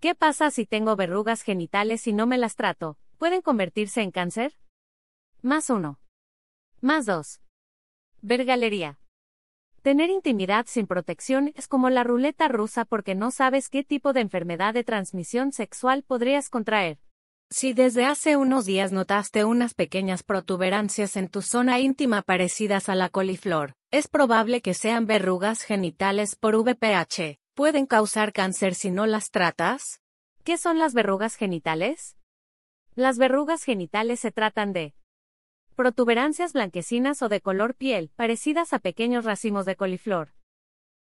¿Qué pasa si tengo verrugas genitales y no me las trato? ¿Pueden convertirse en cáncer? Más uno. Más dos. Ver galería. Tener intimidad sin protección es como la ruleta rusa porque no sabes qué tipo de enfermedad de transmisión sexual podrías contraer. Si desde hace unos días notaste unas pequeñas protuberancias en tu zona íntima parecidas a la coliflor, es probable que sean verrugas genitales por VPH. ¿Pueden causar cáncer si no las tratas? ¿Qué son las verrugas genitales? Las verrugas genitales se tratan de protuberancias blanquecinas o de color piel, parecidas a pequeños racimos de coliflor.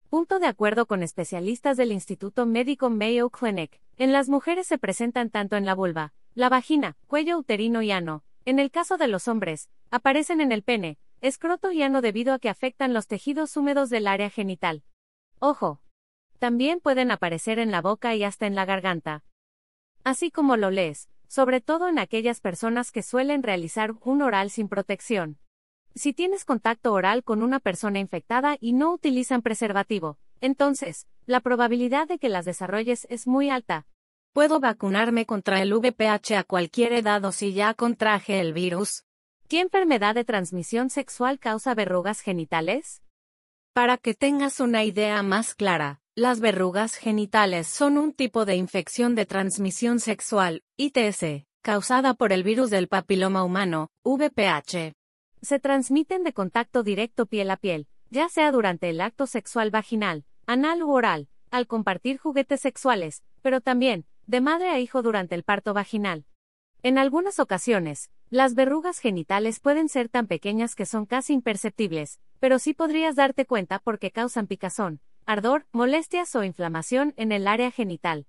Punto de acuerdo con especialistas del Instituto Médico Mayo Clinic, en las mujeres se presentan tanto en la vulva, la vagina, cuello uterino y ano. En el caso de los hombres, aparecen en el pene, escroto y ano debido a que afectan los tejidos húmedos del área genital. Ojo. También pueden aparecer en la boca y hasta en la garganta. Así como lo lees, sobre todo en aquellas personas que suelen realizar un oral sin protección. Si tienes contacto oral con una persona infectada y no utilizan preservativo, entonces, la probabilidad de que las desarrolles es muy alta. ¿Puedo vacunarme contra el VPH a cualquier edad o si ya contraje el virus? ¿Qué enfermedad de transmisión sexual causa verrugas genitales? Para que tengas una idea más clara, las verrugas genitales son un tipo de infección de transmisión sexual, ITS, causada por el virus del papiloma humano, VPH. Se transmiten de contacto directo piel a piel, ya sea durante el acto sexual vaginal, anal u oral, al compartir juguetes sexuales, pero también, de madre a hijo durante el parto vaginal. En algunas ocasiones, las verrugas genitales pueden ser tan pequeñas que son casi imperceptibles, pero sí podrías darte cuenta porque causan picazón, ardor, molestias o inflamación en el área genital.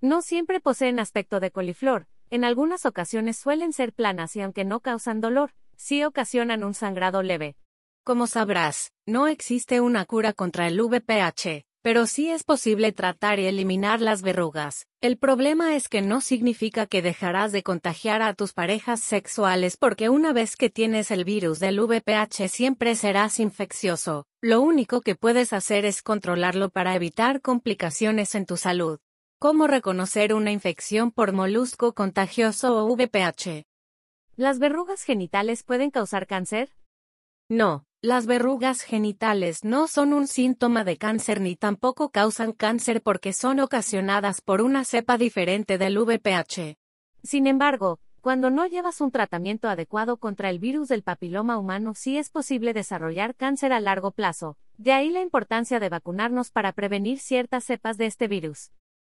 No siempre poseen aspecto de coliflor, en algunas ocasiones suelen ser planas y aunque no causan dolor, sí ocasionan un sangrado leve. Como sabrás, no existe una cura contra el VPH, pero sí es posible tratar y eliminar las verrugas. El problema es que no significa que dejarás de contagiar a tus parejas sexuales porque una vez que tienes el virus del VPH siempre serás infeccioso. Lo único que puedes hacer es controlarlo para evitar complicaciones en tu salud. ¿Cómo reconocer una infección por molusco contagioso o VPH? ¿Las verrugas genitales pueden causar cáncer? No, las verrugas genitales no son un síntoma de cáncer ni tampoco causan cáncer porque son ocasionadas por una cepa diferente del VPH. Sin embargo, cuando no llevas un tratamiento adecuado contra el virus del papiloma humano sí es posible desarrollar cáncer a largo plazo, de ahí la importancia de vacunarnos para prevenir ciertas cepas de este virus.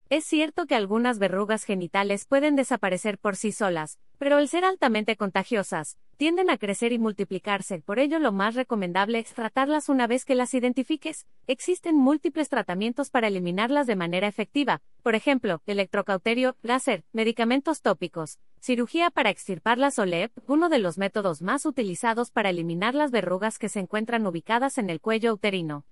Es cierto que algunas verrugas genitales pueden desaparecer por sí solas, pero al ser altamente contagiosas, tienden a crecer y multiplicarse, por ello lo más recomendable es tratarlas una vez que las identifiques. Existen múltiples tratamientos para eliminarlas de manera efectiva, por ejemplo, electrocauterio, láser, medicamentos tópicos, cirugía para extirparlas o LEP, uno de los métodos más utilizados para eliminar las verrugas que se encuentran ubicadas en el cuello uterino.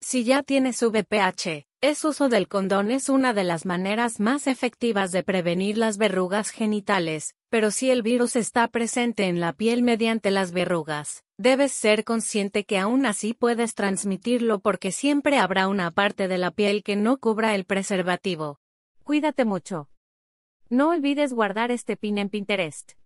Si ya tienes VPH, es uso del condón es una de las maneras más efectivas de prevenir las verrugas genitales, pero si el virus está presente en la piel mediante las verrugas, debes ser consciente que aún así puedes transmitirlo porque siempre habrá una parte de la piel que no cubra el preservativo. Cuídate mucho. No olvides guardar este pin en Pinterest.